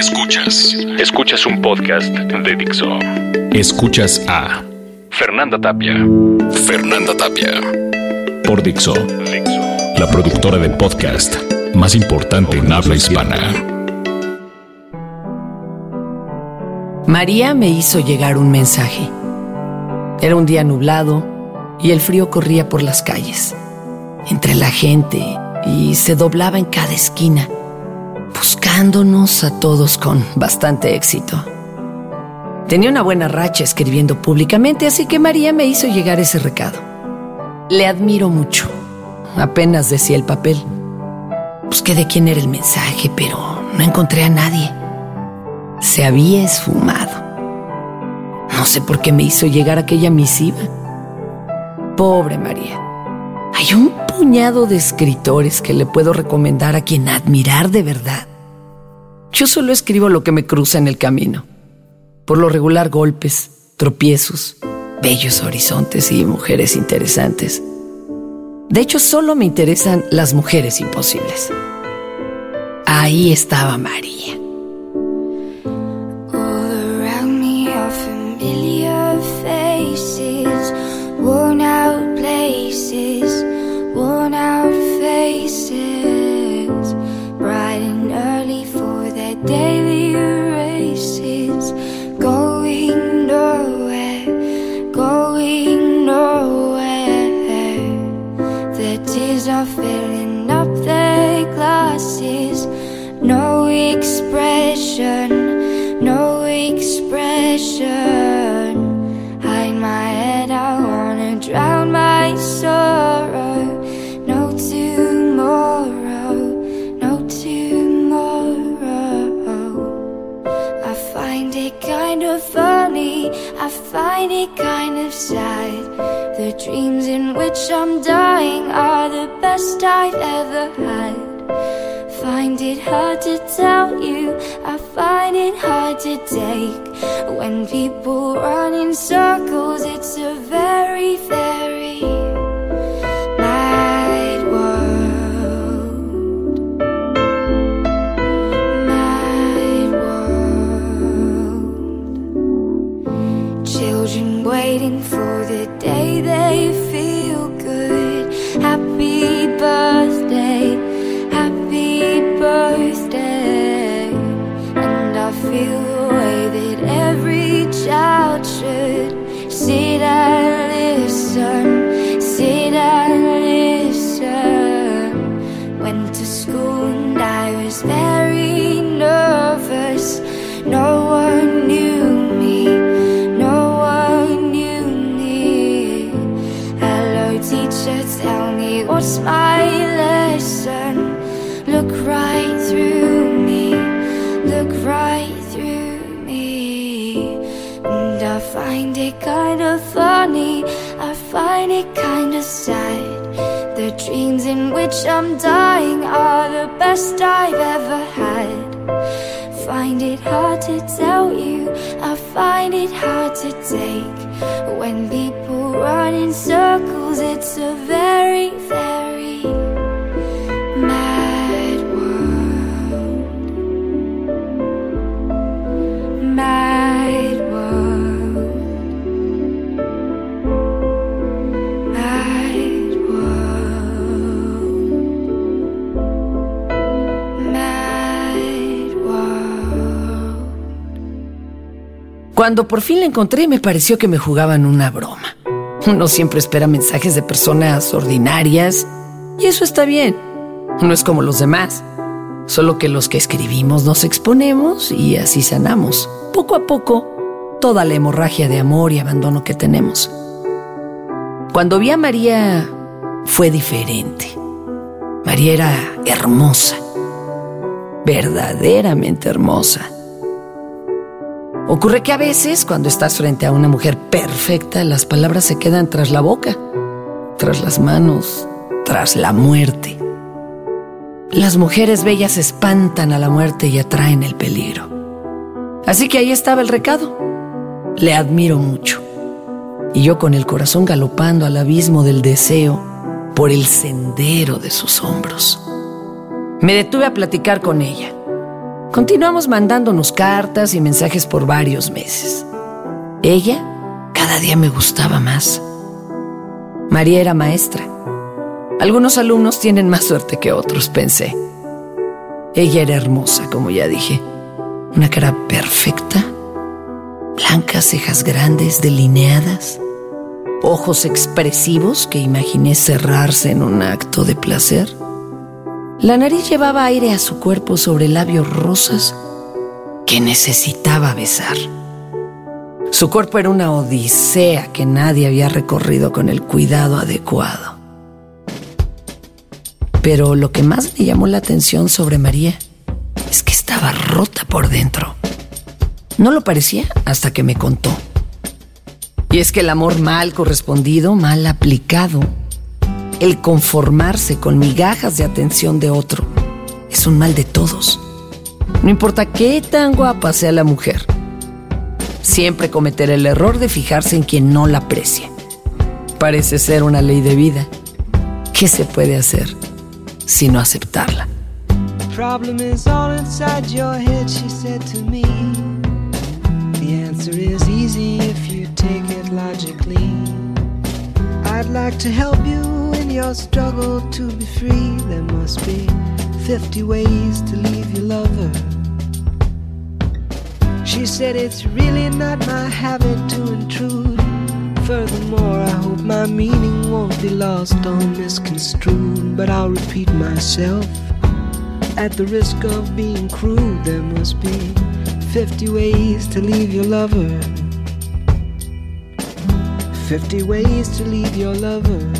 Escuchas. Escuchas un podcast de Dixo. Escuchas a Fernanda Tapia. Fernanda Tapia. Por Dixo. La productora de podcast más importante en habla hispana. María me hizo llegar un mensaje. Era un día nublado y el frío corría por las calles, entre la gente y se doblaba en cada esquina, buscándonos a todos con bastante éxito. Tenía una buena racha escribiendo públicamente, así que María me hizo llegar ese recado. Le admiro mucho. Apenas decía el papel. Busqué de quién era el mensaje, pero no encontré a nadie. Se había esfumado. No sé por qué me hizo llegar aquella misiva. Pobre María. Hay un puñado de escritores que le puedo recomendar a quien admirar de verdad. Yo solo escribo lo que me cruza en el camino. Por lo regular golpes, tropiezos, bellos horizontes y mujeres interesantes. De hecho, solo me interesan las mujeres imposibles. Ahí estaba María. find best I've ever had. Find it hard to tell you, I find it hard to take. When people run in circles, it's a very, very which I'm dying are the best I've ever had. Find it hard to tell you, I find it hard to take. When people run in circles, it's a very, very Cuando por fin la encontré me pareció que me jugaban una broma. Uno siempre espera mensajes de personas ordinarias y eso está bien. No es como los demás. Solo que los que escribimos nos exponemos y así sanamos, poco a poco, toda la hemorragia de amor y abandono que tenemos. Cuando vi a María fue diferente. María era hermosa, verdaderamente hermosa. Ocurre que a veces, cuando estás frente a una mujer perfecta, las palabras se quedan tras la boca, tras las manos, tras la muerte. Las mujeres bellas espantan a la muerte y atraen el peligro. Así que ahí estaba el recado. Le admiro mucho. Y yo con el corazón galopando al abismo del deseo por el sendero de sus hombros. Me detuve a platicar con ella. Continuamos mandándonos cartas y mensajes por varios meses. Ella cada día me gustaba más. María era maestra. Algunos alumnos tienen más suerte que otros, pensé. Ella era hermosa, como ya dije. Una cara perfecta, blancas cejas grandes, delineadas, ojos expresivos que imaginé cerrarse en un acto de placer. La nariz llevaba aire a su cuerpo sobre labios rosas que necesitaba besar. Su cuerpo era una odisea que nadie había recorrido con el cuidado adecuado. Pero lo que más me llamó la atención sobre María es que estaba rota por dentro. No lo parecía hasta que me contó. Y es que el amor mal correspondido, mal aplicado, el conformarse con migajas de atención de otro, es un mal de todos. No importa qué tan guapa sea la mujer, siempre cometer el error de fijarse en quien no la aprecia. Parece ser una ley de vida. ¿Qué se puede hacer sino aceptarla? I'd like to help you your struggle to be free. There must be 50 ways to leave your lover. She said it's really not my habit to intrude. Furthermore, I hope my meaning won't be lost or misconstrued. But I'll repeat myself at the risk of being crude. There must be 50 ways to leave your lover. 50 ways to leave your lover.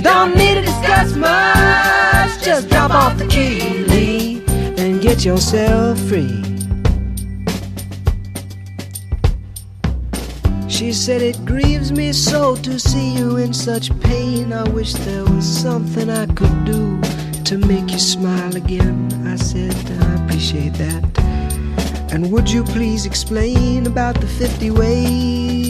You don't need to discuss much. Just drop off the key, Lee, and get yourself free. She said, It grieves me so to see you in such pain. I wish there was something I could do to make you smile again. I said, I appreciate that. And would you please explain about the 50 ways?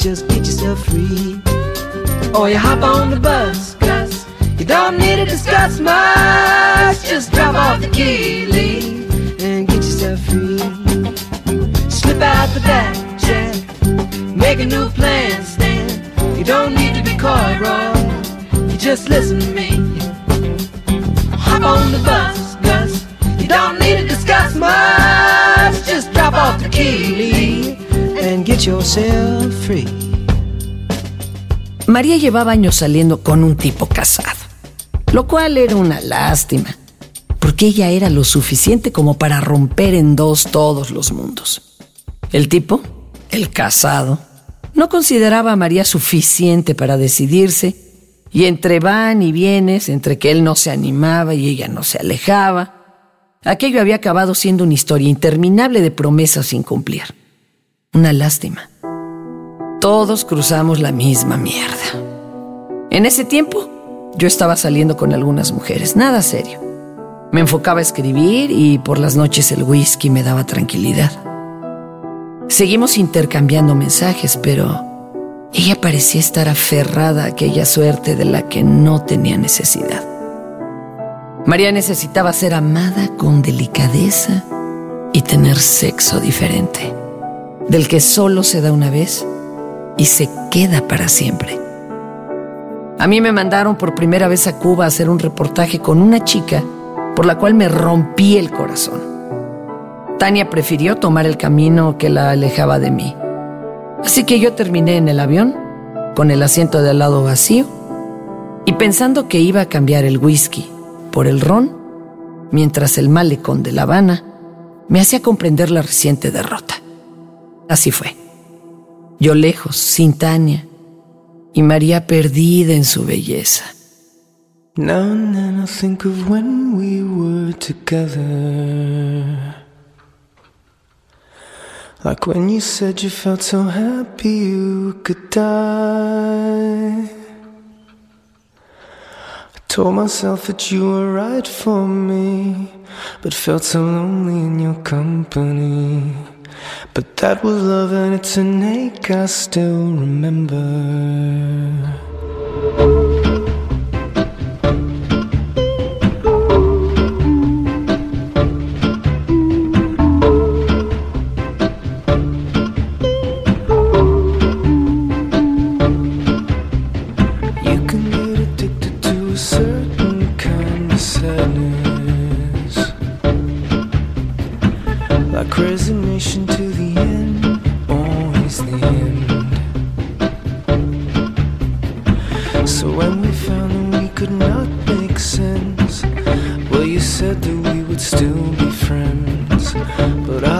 Just get yourself free. Or you hop on the bus, Gus. You don't need to discuss much. Just drop off the key, leave, and get yourself free. Slip out the back, Jack. Make a new plan, Stan. You don't need to be coy, Roy. You just listen to me. Hop on the bus, Gus. You don't need to discuss much. Just drop off the key get yourself free. María llevaba años saliendo con un tipo casado, lo cual era una lástima porque ella era lo suficiente como para romper en dos todos los mundos. El tipo, el casado, no consideraba a María suficiente para decidirse, y entre van y vienes, entre que él no se animaba y ella no se alejaba, aquello había acabado siendo una historia interminable de promesas sin cumplir. Una lástima. Todos cruzamos la misma mierda. En ese tiempo, yo estaba saliendo con algunas mujeres, nada serio. Me enfocaba a escribir y por las noches el whisky me daba tranquilidad. Seguimos intercambiando mensajes, pero ella parecía estar aferrada a aquella suerte de la que no tenía necesidad. María necesitaba ser amada con delicadeza y tener sexo diferente, del que solo se da una vez y se queda para siempre. A mí me mandaron por primera vez a Cuba a hacer un reportaje con una chica por la cual me rompí el corazón. Tania prefirió tomar el camino que la alejaba de mí. Así que yo terminé en el avión, con el asiento de al lado vacío, y pensando que iba a cambiar el whisky por el ron, mientras el malecón de La Habana me hacía comprender la reciente derrota. Así fue. Yo lejos, sin Tania, y María perdida en su belleza. Now and then I think of when we were together. Like when you said you felt so happy you could die. I told myself that you were right for me, but felt so lonely in your company. But that was love and it's an ache I still remember. En La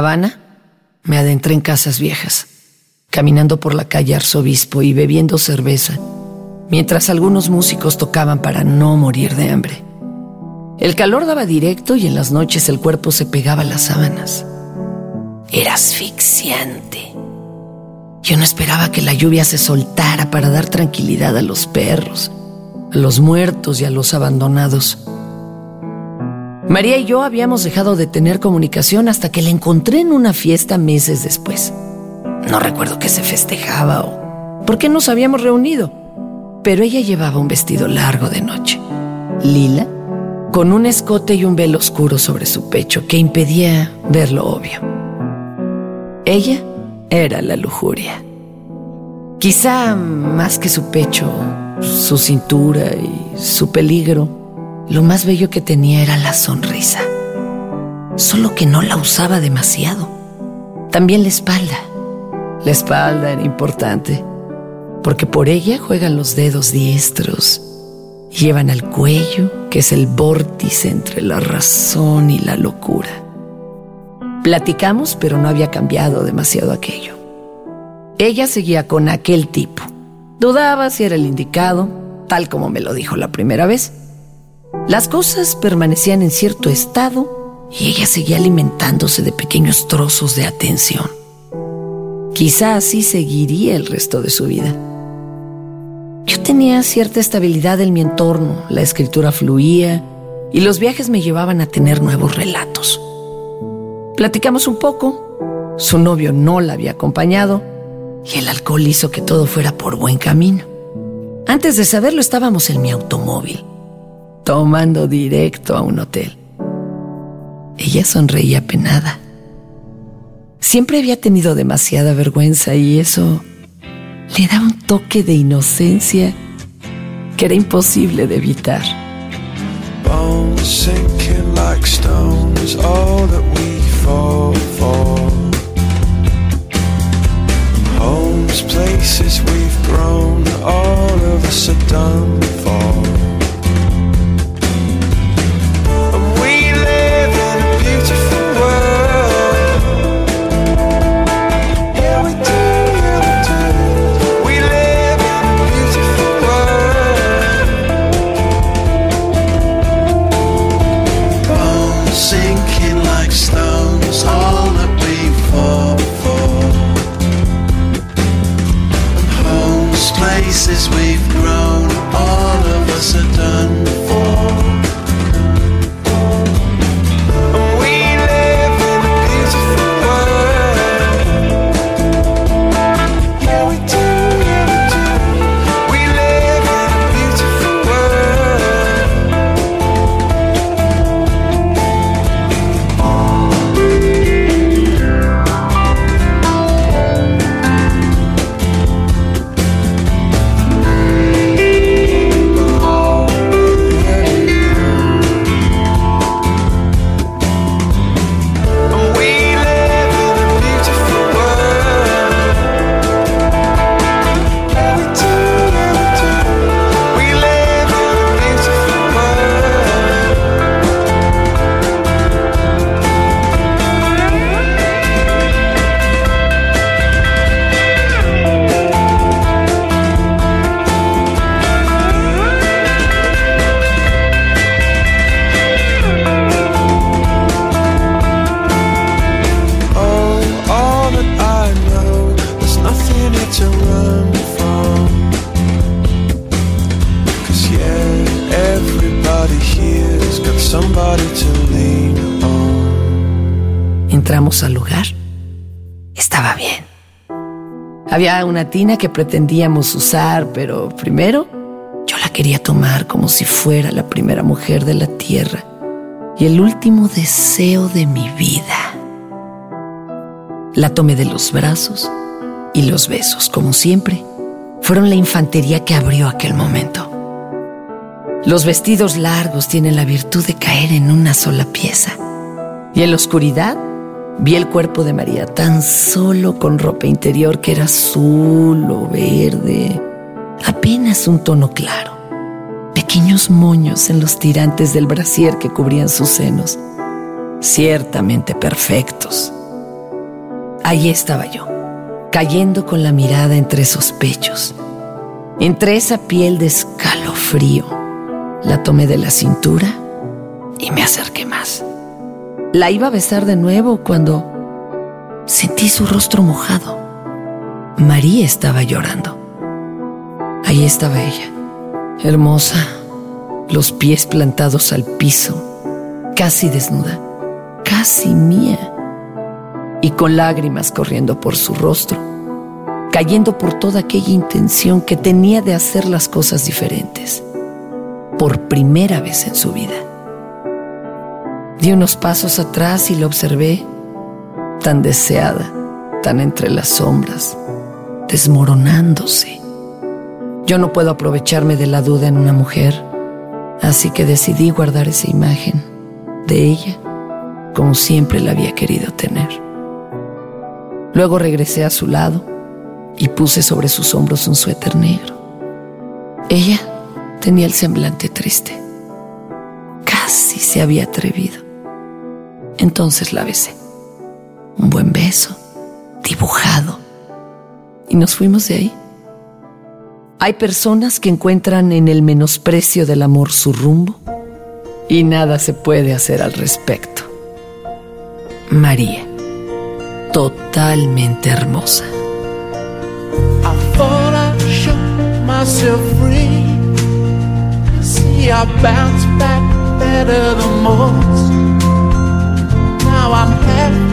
Habana me adentré en casas viejas, caminando por la calle Arzobispo y bebiendo cerveza, mientras algunos músicos tocaban para no morir de hambre. El calor daba directo y en las noches el cuerpo se pegaba a las sábanas. Era asfixiante. Yo no esperaba que la lluvia se soltara para dar tranquilidad a los perros, a los muertos y a los abandonados. María y yo habíamos dejado de tener comunicación hasta que la encontré en una fiesta meses después. No recuerdo qué se festejaba o por qué nos habíamos reunido, pero ella llevaba un vestido largo de noche, lila, con un escote y un velo oscuro sobre su pecho que impedía ver lo obvio. Ella era la lujuria. Quizá más que su pecho, su cintura y su peligro, lo más bello que tenía era la sonrisa. Solo que no la usaba demasiado. También la espalda. La espalda era importante, porque por ella juegan los dedos diestros. Llevan al cuello, que es el vórtice entre la razón y la locura. Platicamos, pero no había cambiado demasiado aquello. Ella seguía con aquel tipo. Dudaba si era el indicado, tal como me lo dijo la primera vez. Las cosas permanecían en cierto estado y ella seguía alimentándose de pequeños trozos de atención. Quizá así seguiría el resto de su vida. Yo tenía cierta estabilidad en mi entorno, la escritura fluía y los viajes me llevaban a tener nuevos relatos. Platicamos un poco, su novio no la había acompañado y el alcohol hizo que todo fuera por buen camino. Antes de saberlo estábamos en mi automóvil, tomando directo a un hotel. Ella sonreía penada. Siempre había tenido demasiada vergüenza y eso le da un toque de inocencia que era imposible de evitar. places we've grown, all of us are done Al lugar. Estaba bien. Había una tina que pretendíamos usar, pero primero yo la quería tomar como si fuera la primera mujer de la tierra y el último deseo de mi vida. La tomé de los brazos y los besos, como siempre, fueron la infantería que abrió aquel momento. Los vestidos largos tienen la virtud de caer en una sola pieza. Y en la oscuridad vi el cuerpo de María tan solo con ropa interior que era azul o verde, apenas un tono claro. Pequeños moños en los tirantes del brasier que cubrían sus senos, ciertamente perfectos. Ahí estaba yo, cayendo con la mirada entre esos pechos, entre esa piel de escalofrío la tomé de la cintura y me acerqué más. La iba a besar de nuevo cuando sentí su rostro mojado. María estaba llorando. Ahí estaba ella, hermosa, los pies plantados al piso, casi desnuda, casi mía, y con lágrimas corriendo por su rostro, cayendo por toda aquella intención que tenía de hacer las cosas diferentes por primera vez en su vida. Di unos pasos atrás y la observé, tan deseada, tan entre las sombras, desmoronándose. Yo no puedo aprovecharme de la duda en una mujer, así que decidí guardar esa imagen de ella como siempre la había querido tener. Luego regresé a su lado y puse sobre sus hombros un suéter negro. Ella tenía el semblante triste. Casi se había atrevido. Entonces la besé. Un buen beso, dibujado. Y nos fuimos de ahí. Hay personas que encuentran en el menosprecio del amor su rumbo y nada se puede hacer al respecto. María, totalmente hermosa. I have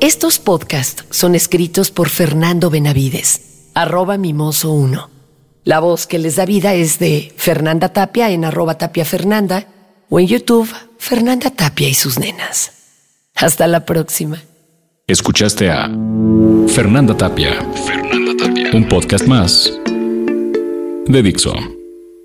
Estos podcasts son escritos por Fernando Benavides, arroba mimoso 1. La voz que les da vida es de Fernanda Tapia en arroba tapia Fernanda o en YouTube Fernanda Tapia y sus nenas. Hasta la próxima. Escuchaste a Fernanda Tapia. Fernanda Tapia. Un podcast más de Dixo.